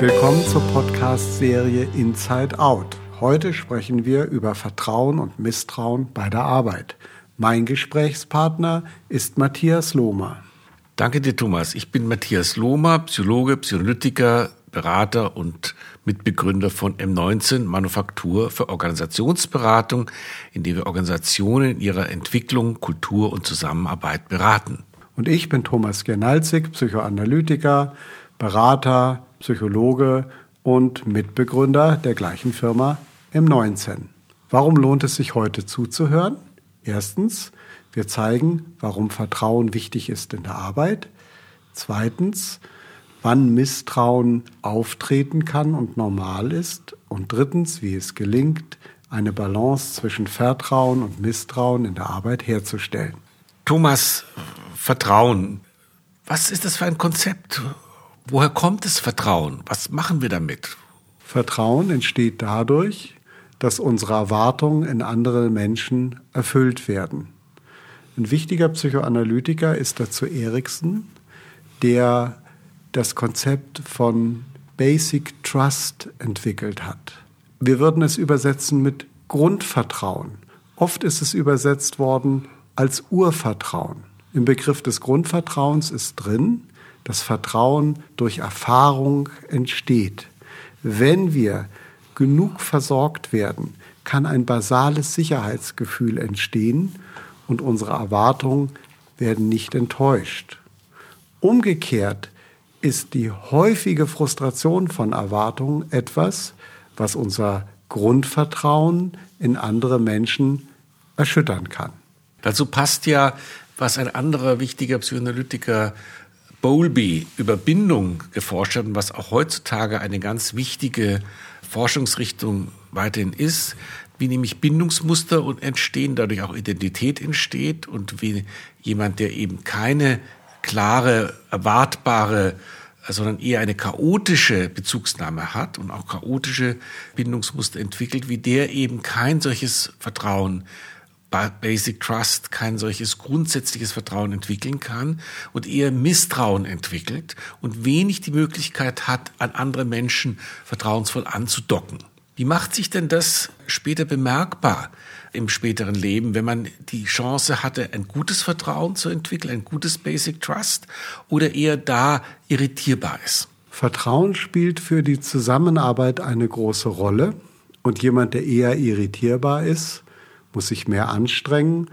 Willkommen zur Podcast-Serie Inside Out. Heute sprechen wir über Vertrauen und Misstrauen bei der Arbeit. Mein Gesprächspartner ist Matthias Lohmer. Danke dir, Thomas. Ich bin Matthias Lohmer, Psychologe, Psychoanalytiker, Berater und Mitbegründer von M19 Manufaktur für Organisationsberatung, in der wir Organisationen in ihrer Entwicklung, Kultur und Zusammenarbeit beraten. Und ich bin Thomas Gernalzig, Psychoanalytiker, Berater, Psychologe und Mitbegründer der gleichen Firma M19. Warum lohnt es sich heute zuzuhören? Erstens, wir zeigen, warum Vertrauen wichtig ist in der Arbeit. Zweitens, wann Misstrauen auftreten kann und normal ist. Und drittens, wie es gelingt, eine Balance zwischen Vertrauen und Misstrauen in der Arbeit herzustellen. Thomas, Vertrauen. Was ist das für ein Konzept? Woher kommt das Vertrauen? Was machen wir damit? Vertrauen entsteht dadurch, dass unsere Erwartungen in andere Menschen erfüllt werden. Ein wichtiger Psychoanalytiker ist dazu Erikson, der das Konzept von Basic Trust entwickelt hat. Wir würden es übersetzen mit Grundvertrauen. Oft ist es übersetzt worden als Urvertrauen. Im Begriff des Grundvertrauens ist drin, dass Vertrauen durch Erfahrung entsteht. Wenn wir genug versorgt werden, kann ein basales Sicherheitsgefühl entstehen und unsere Erwartungen werden nicht enttäuscht. Umgekehrt ist die häufige Frustration von Erwartungen etwas, was unser Grundvertrauen in andere Menschen erschüttern kann. Dazu passt ja, was ein anderer wichtiger Psychoanalytiker Bowlby über Bindung geforscht hat und was auch heutzutage eine ganz wichtige Forschungsrichtung weiterhin ist, wie nämlich Bindungsmuster entstehen, dadurch auch Identität entsteht und wie jemand, der eben keine klare, erwartbare, sondern eher eine chaotische Bezugsnahme hat und auch chaotische Bindungsmuster entwickelt, wie der eben kein solches Vertrauen Basic Trust kein solches grundsätzliches Vertrauen entwickeln kann und eher Misstrauen entwickelt und wenig die Möglichkeit hat, an andere Menschen vertrauensvoll anzudocken. Wie macht sich denn das später bemerkbar im späteren Leben, wenn man die Chance hatte, ein gutes Vertrauen zu entwickeln, ein gutes Basic Trust oder eher da irritierbar ist? Vertrauen spielt für die Zusammenarbeit eine große Rolle und jemand, der eher irritierbar ist, muss sich mehr anstrengen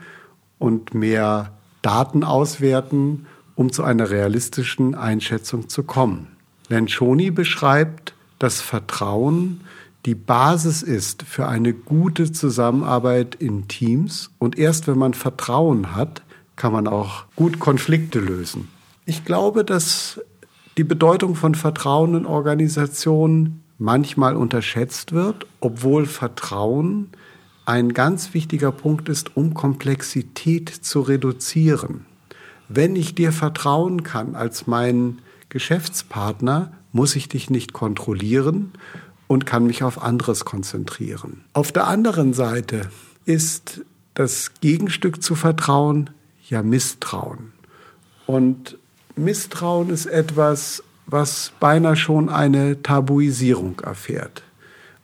und mehr Daten auswerten, um zu einer realistischen Einschätzung zu kommen. Lencioni beschreibt, dass Vertrauen die Basis ist für eine gute Zusammenarbeit in Teams und erst wenn man Vertrauen hat, kann man auch gut Konflikte lösen. Ich glaube, dass die Bedeutung von Vertrauen in Organisationen manchmal unterschätzt wird, obwohl Vertrauen ein ganz wichtiger Punkt ist, um Komplexität zu reduzieren. Wenn ich dir vertrauen kann als mein Geschäftspartner, muss ich dich nicht kontrollieren und kann mich auf anderes konzentrieren. Auf der anderen Seite ist das Gegenstück zu Vertrauen ja Misstrauen. Und Misstrauen ist etwas, was beinahe schon eine Tabuisierung erfährt.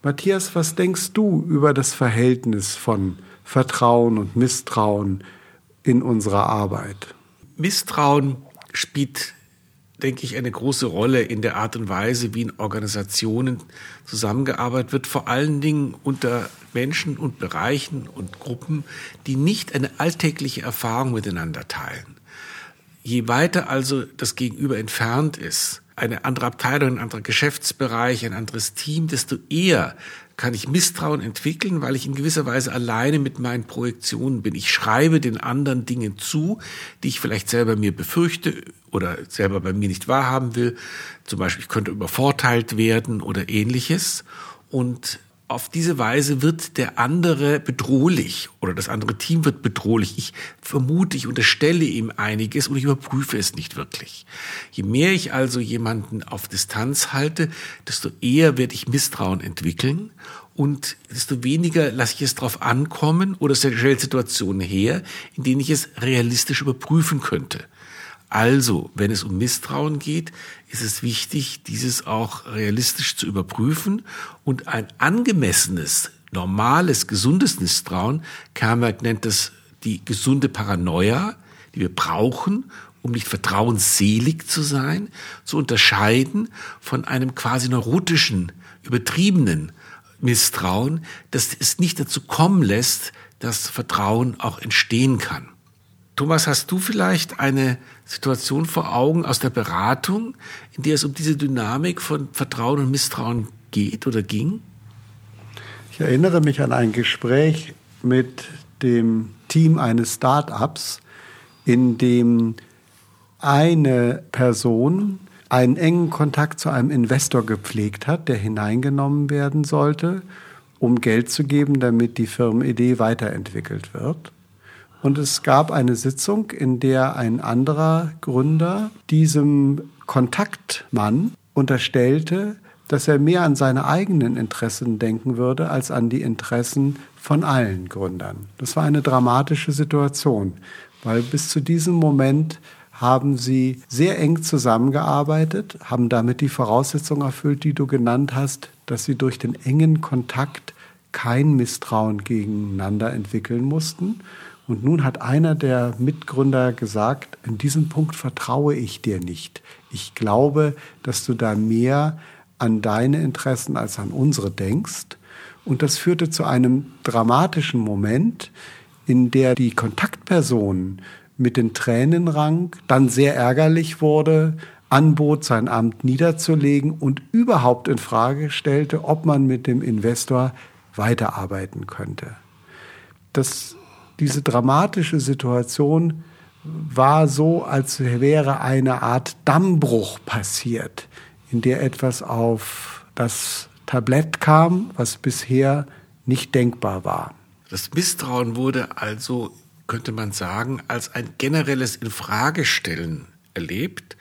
Matthias, was denkst du über das Verhältnis von Vertrauen und Misstrauen in unserer Arbeit? Misstrauen spielt, denke ich, eine große Rolle in der Art und Weise, wie in Organisationen zusammengearbeitet wird, vor allen Dingen unter Menschen und Bereichen und Gruppen, die nicht eine alltägliche Erfahrung miteinander teilen. Je weiter also das Gegenüber entfernt ist, eine andere Abteilung, ein anderer Geschäftsbereich, ein anderes Team, desto eher kann ich Misstrauen entwickeln, weil ich in gewisser Weise alleine mit meinen Projektionen bin. Ich schreibe den anderen Dingen zu, die ich vielleicht selber mir befürchte oder selber bei mir nicht wahrhaben will. Zum Beispiel, ich könnte übervorteilt werden oder ähnliches. Und auf diese Weise wird der andere bedrohlich oder das andere Team wird bedrohlich. Ich vermute, ich unterstelle ihm einiges und ich überprüfe es nicht wirklich. Je mehr ich also jemanden auf Distanz halte, desto eher werde ich Misstrauen entwickeln und desto weniger lasse ich es darauf ankommen oder stelle Situationen her, in denen ich es realistisch überprüfen könnte. Also, wenn es um Misstrauen geht, ist es wichtig, dieses auch realistisch zu überprüfen und ein angemessenes, normales, gesundes Misstrauen, Kermberg nennt das die gesunde Paranoia, die wir brauchen, um nicht vertrauensselig zu sein, zu unterscheiden von einem quasi neurotischen, übertriebenen Misstrauen, das es nicht dazu kommen lässt, dass Vertrauen auch entstehen kann. Thomas, hast du vielleicht eine Situation vor Augen aus der Beratung, in der es um diese Dynamik von Vertrauen und Misstrauen geht oder ging? Ich erinnere mich an ein Gespräch mit dem Team eines Start-ups, in dem eine Person einen engen Kontakt zu einem Investor gepflegt hat, der hineingenommen werden sollte, um Geld zu geben, damit die Firmenidee weiterentwickelt wird. Und es gab eine Sitzung, in der ein anderer Gründer diesem Kontaktmann unterstellte, dass er mehr an seine eigenen Interessen denken würde als an die Interessen von allen Gründern. Das war eine dramatische Situation, weil bis zu diesem Moment haben sie sehr eng zusammengearbeitet, haben damit die Voraussetzungen erfüllt, die du genannt hast, dass sie durch den engen Kontakt kein Misstrauen gegeneinander entwickeln mussten und nun hat einer der Mitgründer gesagt, in diesem Punkt vertraue ich dir nicht. Ich glaube, dass du da mehr an deine Interessen als an unsere denkst. Und das führte zu einem dramatischen Moment, in der die Kontaktperson mit den Tränen rang, dann sehr ärgerlich wurde, anbot, sein Amt niederzulegen und überhaupt in Frage stellte, ob man mit dem Investor weiterarbeiten könnte. Das diese dramatische Situation war so, als wäre eine Art Dammbruch passiert, in der etwas auf das Tablett kam, was bisher nicht denkbar war. Das Misstrauen wurde also, könnte man sagen, als ein generelles Infragestellen erlebt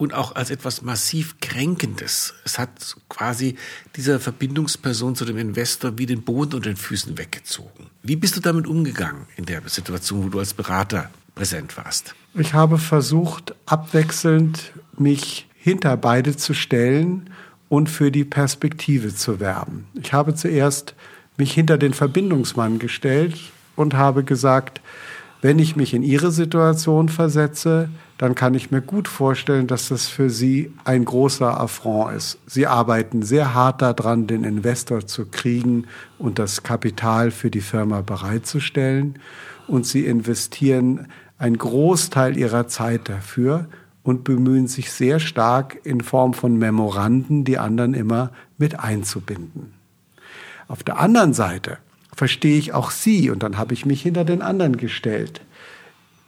und auch als etwas massiv Kränkendes. Es hat quasi dieser Verbindungsperson zu dem Investor wie den Boden unter den Füßen weggezogen. Wie bist du damit umgegangen in der Situation, wo du als Berater präsent warst? Ich habe versucht, abwechselnd mich hinter beide zu stellen und für die Perspektive zu werben. Ich habe zuerst mich hinter den Verbindungsmann gestellt und habe gesagt, wenn ich mich in Ihre Situation versetze, dann kann ich mir gut vorstellen, dass das für Sie ein großer Affront ist. Sie arbeiten sehr hart daran, den Investor zu kriegen und das Kapital für die Firma bereitzustellen. Und Sie investieren einen Großteil Ihrer Zeit dafür und bemühen sich sehr stark in Form von Memoranden, die anderen immer mit einzubinden. Auf der anderen Seite verstehe ich auch Sie und dann habe ich mich hinter den anderen gestellt.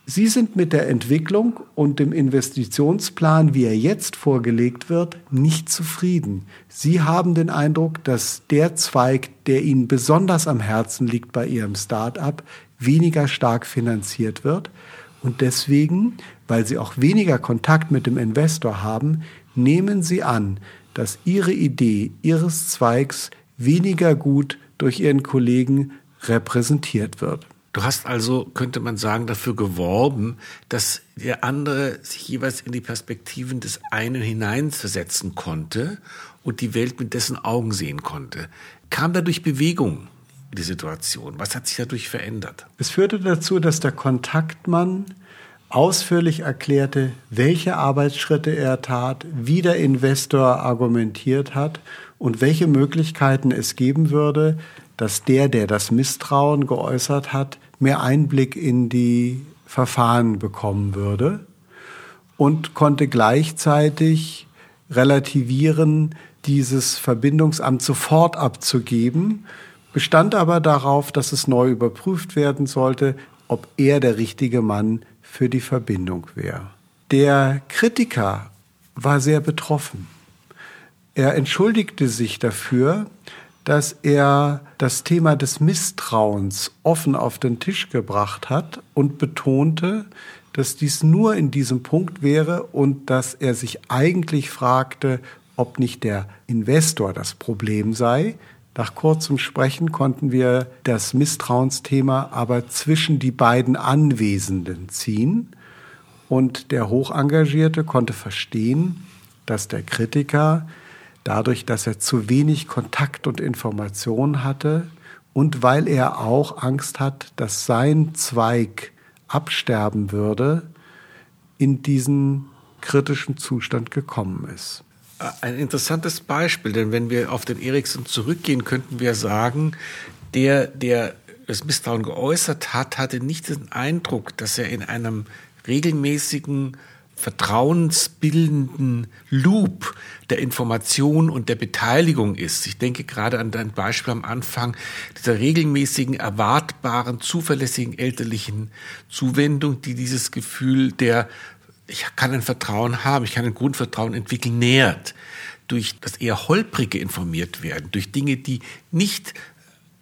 Sie sind mit der Entwicklung und dem Investitionsplan, wie er jetzt vorgelegt wird, nicht zufrieden. Sie haben den Eindruck, dass der Zweig, der Ihnen besonders am Herzen liegt bei Ihrem Start-up, weniger stark finanziert wird. Und deswegen, weil Sie auch weniger Kontakt mit dem Investor haben, nehmen Sie an, dass Ihre Idee Ihres Zweigs weniger gut durch ihren Kollegen repräsentiert wird. Du hast also, könnte man sagen, dafür geworben, dass der andere sich jeweils in die Perspektiven des einen hineinversetzen konnte und die Welt mit dessen Augen sehen konnte. Kam dadurch Bewegung in die Situation? Was hat sich dadurch verändert? Es führte dazu, dass der Kontaktmann ausführlich erklärte, welche Arbeitsschritte er tat, wie der Investor argumentiert hat und welche Möglichkeiten es geben würde, dass der, der das Misstrauen geäußert hat, mehr Einblick in die Verfahren bekommen würde und konnte gleichzeitig relativieren, dieses Verbindungsamt sofort abzugeben, bestand aber darauf, dass es neu überprüft werden sollte, ob er der richtige Mann für die Verbindung wäre. Der Kritiker war sehr betroffen. Er entschuldigte sich dafür, dass er das Thema des Misstrauens offen auf den Tisch gebracht hat und betonte, dass dies nur in diesem Punkt wäre und dass er sich eigentlich fragte, ob nicht der Investor das Problem sei. Nach kurzem Sprechen konnten wir das Misstrauensthema aber zwischen die beiden Anwesenden ziehen Und der Hochengagierte konnte verstehen, dass der Kritiker dadurch, dass er zu wenig Kontakt und Information hatte und weil er auch Angst hat, dass sein Zweig absterben würde, in diesen kritischen Zustand gekommen ist. Ein interessantes Beispiel, denn wenn wir auf den Erikson zurückgehen, könnten wir sagen, der, der das Misstrauen geäußert hat, hatte nicht den Eindruck, dass er in einem regelmäßigen vertrauensbildenden Loop der Information und der Beteiligung ist. Ich denke gerade an dein Beispiel am Anfang dieser regelmäßigen, erwartbaren, zuverlässigen elterlichen Zuwendung, die dieses Gefühl der ich kann ein Vertrauen haben, ich kann ein Grundvertrauen entwickeln, nährt. Durch das eher holprige informiert werden, durch Dinge, die nicht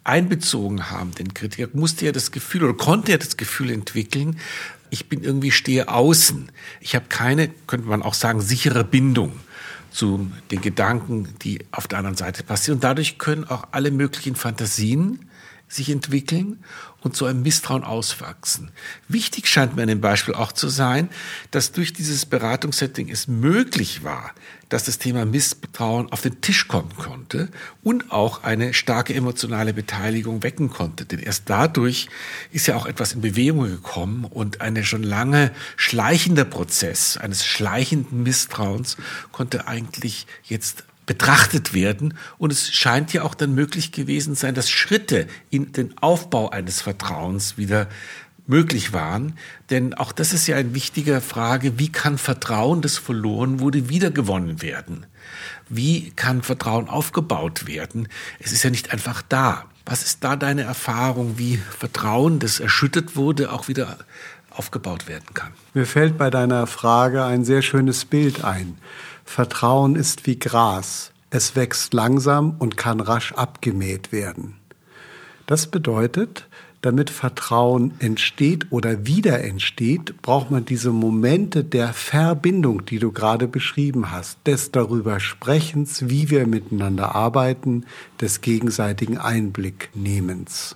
einbezogen haben, den Kritiker, musste er das Gefühl oder konnte er das Gefühl entwickeln, ich bin irgendwie stehe außen. Ich habe keine, könnte man auch sagen, sichere Bindung zu den Gedanken, die auf der anderen Seite passieren. Und dadurch können auch alle möglichen Fantasien sich entwickeln und zu einem Misstrauen auswachsen. Wichtig scheint mir an dem Beispiel auch zu sein, dass durch dieses Beratungssetting es möglich war, dass das Thema Misstrauen auf den Tisch kommen konnte und auch eine starke emotionale Beteiligung wecken konnte. Denn erst dadurch ist ja auch etwas in Bewegung gekommen und ein schon lange schleichender Prozess eines schleichenden Misstrauens konnte eigentlich jetzt betrachtet werden. Und es scheint ja auch dann möglich gewesen sein, dass Schritte in den Aufbau eines Vertrauens wieder möglich waren. Denn auch das ist ja eine wichtige Frage, wie kann Vertrauen, das verloren wurde, wiedergewonnen werden? Wie kann Vertrauen aufgebaut werden? Es ist ja nicht einfach da. Was ist da deine Erfahrung, wie Vertrauen, das erschüttert wurde, auch wieder aufgebaut werden kann? Mir fällt bei deiner Frage ein sehr schönes Bild ein. Vertrauen ist wie Gras. Es wächst langsam und kann rasch abgemäht werden. Das bedeutet, damit Vertrauen entsteht oder wieder entsteht, braucht man diese Momente der Verbindung, die du gerade beschrieben hast, des darüber Sprechens, wie wir miteinander arbeiten, des gegenseitigen Einblicknehmens.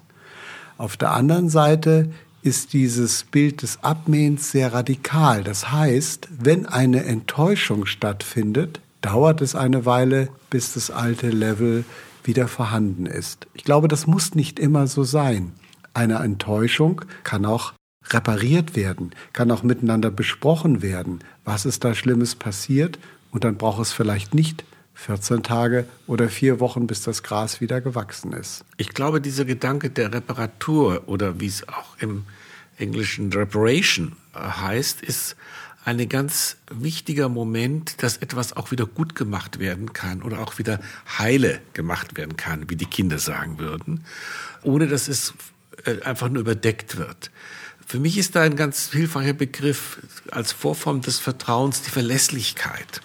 Auf der anderen Seite ist dieses Bild des Abmähens sehr radikal. Das heißt, wenn eine Enttäuschung stattfindet, dauert es eine Weile, bis das alte Level wieder vorhanden ist. Ich glaube, das muss nicht immer so sein. Eine Enttäuschung kann auch repariert werden, kann auch miteinander besprochen werden. Was ist da Schlimmes passiert? Und dann braucht es vielleicht nicht 14 Tage oder vier Wochen, bis das Gras wieder gewachsen ist. Ich glaube, dieser Gedanke der Reparatur oder wie es auch im englischen Reparation äh, heißt, ist ein ganz wichtiger Moment, dass etwas auch wieder gut gemacht werden kann oder auch wieder heile gemacht werden kann, wie die Kinder sagen würden, ohne dass es äh, einfach nur überdeckt wird. Für mich ist da ein ganz hilfreicher Begriff als Vorform des Vertrauens die Verlässlichkeit.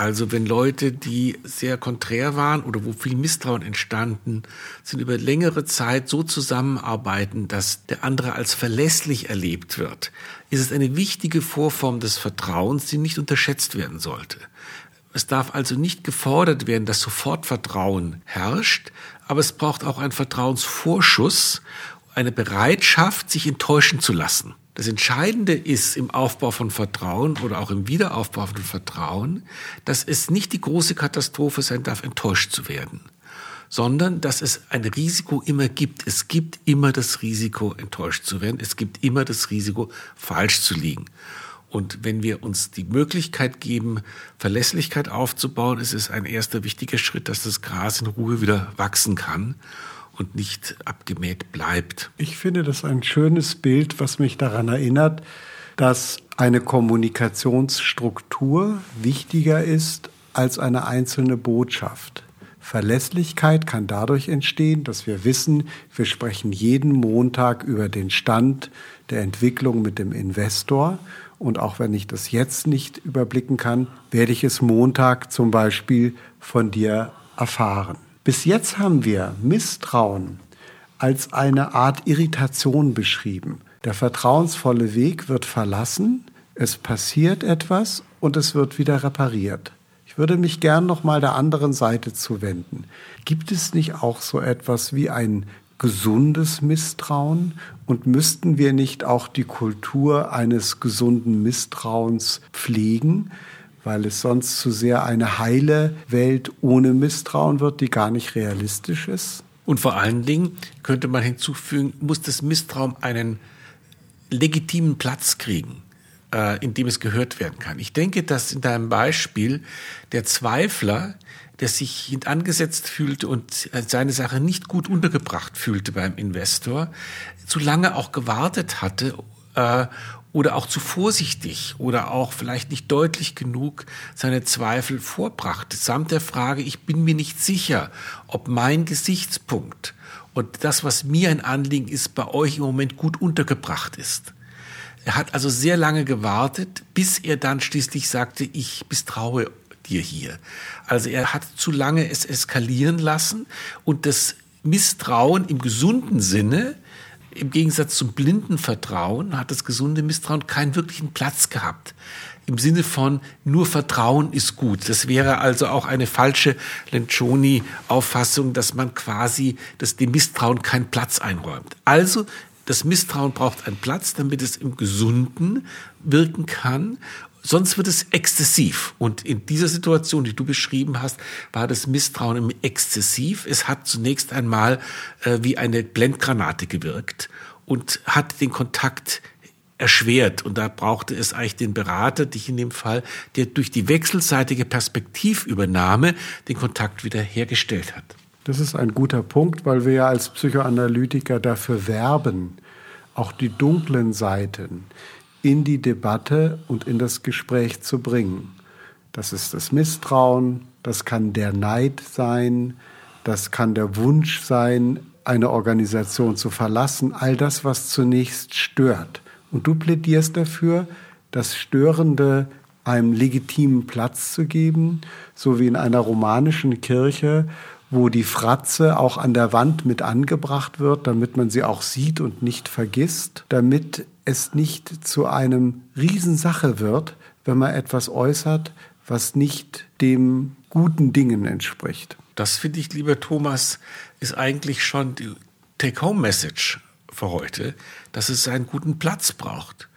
Also wenn Leute, die sehr konträr waren oder wo viel Misstrauen entstanden, sind über längere Zeit so zusammenarbeiten, dass der andere als verlässlich erlebt wird, ist es eine wichtige Vorform des Vertrauens, die nicht unterschätzt werden sollte. Es darf also nicht gefordert werden, dass sofort Vertrauen herrscht, aber es braucht auch einen Vertrauensvorschuss, eine Bereitschaft, sich enttäuschen zu lassen. Das Entscheidende ist im Aufbau von Vertrauen oder auch im Wiederaufbau von Vertrauen, dass es nicht die große Katastrophe sein darf, enttäuscht zu werden, sondern dass es ein Risiko immer gibt. Es gibt immer das Risiko, enttäuscht zu werden. Es gibt immer das Risiko, falsch zu liegen. Und wenn wir uns die Möglichkeit geben, Verlässlichkeit aufzubauen, ist es ein erster wichtiger Schritt, dass das Gras in Ruhe wieder wachsen kann und nicht abgemäht bleibt. Ich finde das ein schönes Bild, was mich daran erinnert, dass eine Kommunikationsstruktur wichtiger ist als eine einzelne Botschaft. Verlässlichkeit kann dadurch entstehen, dass wir wissen, wir sprechen jeden Montag über den Stand der Entwicklung mit dem Investor. Und auch wenn ich das jetzt nicht überblicken kann, werde ich es Montag zum Beispiel von dir erfahren. Bis jetzt haben wir Misstrauen als eine Art Irritation beschrieben. Der vertrauensvolle Weg wird verlassen, es passiert etwas und es wird wieder repariert. Ich würde mich gern noch mal der anderen Seite zuwenden. Gibt es nicht auch so etwas wie ein gesundes Misstrauen? Und müssten wir nicht auch die Kultur eines gesunden Misstrauens pflegen? Weil es sonst zu sehr eine heile Welt ohne Misstrauen wird, die gar nicht realistisch ist. Und vor allen Dingen könnte man hinzufügen, muss das Misstrauen einen legitimen Platz kriegen, äh, in dem es gehört werden kann. Ich denke, dass in deinem Beispiel der Zweifler, der sich angesetzt fühlte und seine Sache nicht gut untergebracht fühlte beim Investor, zu lange auch gewartet hatte, äh, oder auch zu vorsichtig oder auch vielleicht nicht deutlich genug seine Zweifel vorbrachte, samt der Frage, ich bin mir nicht sicher, ob mein Gesichtspunkt und das, was mir ein Anliegen ist, bei euch im Moment gut untergebracht ist. Er hat also sehr lange gewartet, bis er dann schließlich sagte, ich misstraue dir hier. Also er hat zu lange es eskalieren lassen und das Misstrauen im gesunden Sinne im Gegensatz zum blinden Vertrauen hat das gesunde Misstrauen keinen wirklichen Platz gehabt. Im Sinne von nur Vertrauen ist gut. Das wäre also auch eine falsche Lencioni-Auffassung, dass man quasi dass dem Misstrauen keinen Platz einräumt. Also das Misstrauen braucht einen Platz, damit es im Gesunden wirken kann. Sonst wird es exzessiv. Und in dieser Situation, die du beschrieben hast, war das Misstrauen exzessiv. Es hat zunächst einmal äh, wie eine Blendgranate gewirkt und hat den Kontakt erschwert. Und da brauchte es eigentlich den Berater, dich in dem Fall, der durch die wechselseitige Perspektivübernahme den Kontakt wieder hergestellt hat. Das ist ein guter Punkt, weil wir ja als Psychoanalytiker dafür werben, auch die dunklen Seiten, in die Debatte und in das Gespräch zu bringen. Das ist das Misstrauen, das kann der Neid sein, das kann der Wunsch sein, eine Organisation zu verlassen, all das, was zunächst stört. Und du plädierst dafür, das Störende einem legitimen Platz zu geben, so wie in einer romanischen Kirche, wo die Fratze auch an der Wand mit angebracht wird, damit man sie auch sieht und nicht vergisst, damit es nicht zu einem Riesensache wird, wenn man etwas äußert, was nicht dem guten Dingen entspricht. Das finde ich, lieber Thomas, ist eigentlich schon die Take-Home-Message für heute, dass es einen guten Platz braucht.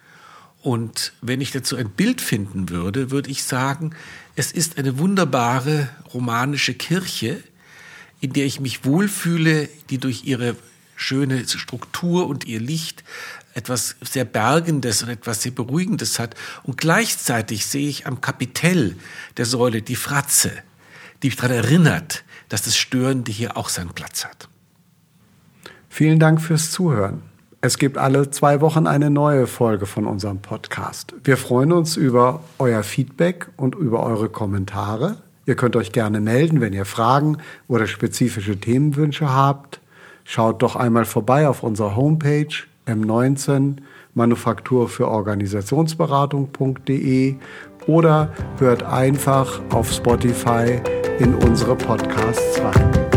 Und wenn ich dazu ein Bild finden würde, würde ich sagen, es ist eine wunderbare romanische Kirche, in der ich mich wohlfühle, die durch ihre schöne Struktur und ihr Licht etwas sehr Bergendes und etwas sehr Beruhigendes hat. Und gleichzeitig sehe ich am Kapitell der Säule die Fratze, die mich daran erinnert, dass das Störende hier auch seinen Platz hat. Vielen Dank fürs Zuhören. Es gibt alle zwei Wochen eine neue Folge von unserem Podcast. Wir freuen uns über euer Feedback und über eure Kommentare. Ihr könnt euch gerne melden, wenn ihr Fragen oder spezifische Themenwünsche habt. Schaut doch einmal vorbei auf unserer Homepage M19 Manufaktur für Organisationsberatung.de oder hört einfach auf Spotify in unsere Podcasts rein.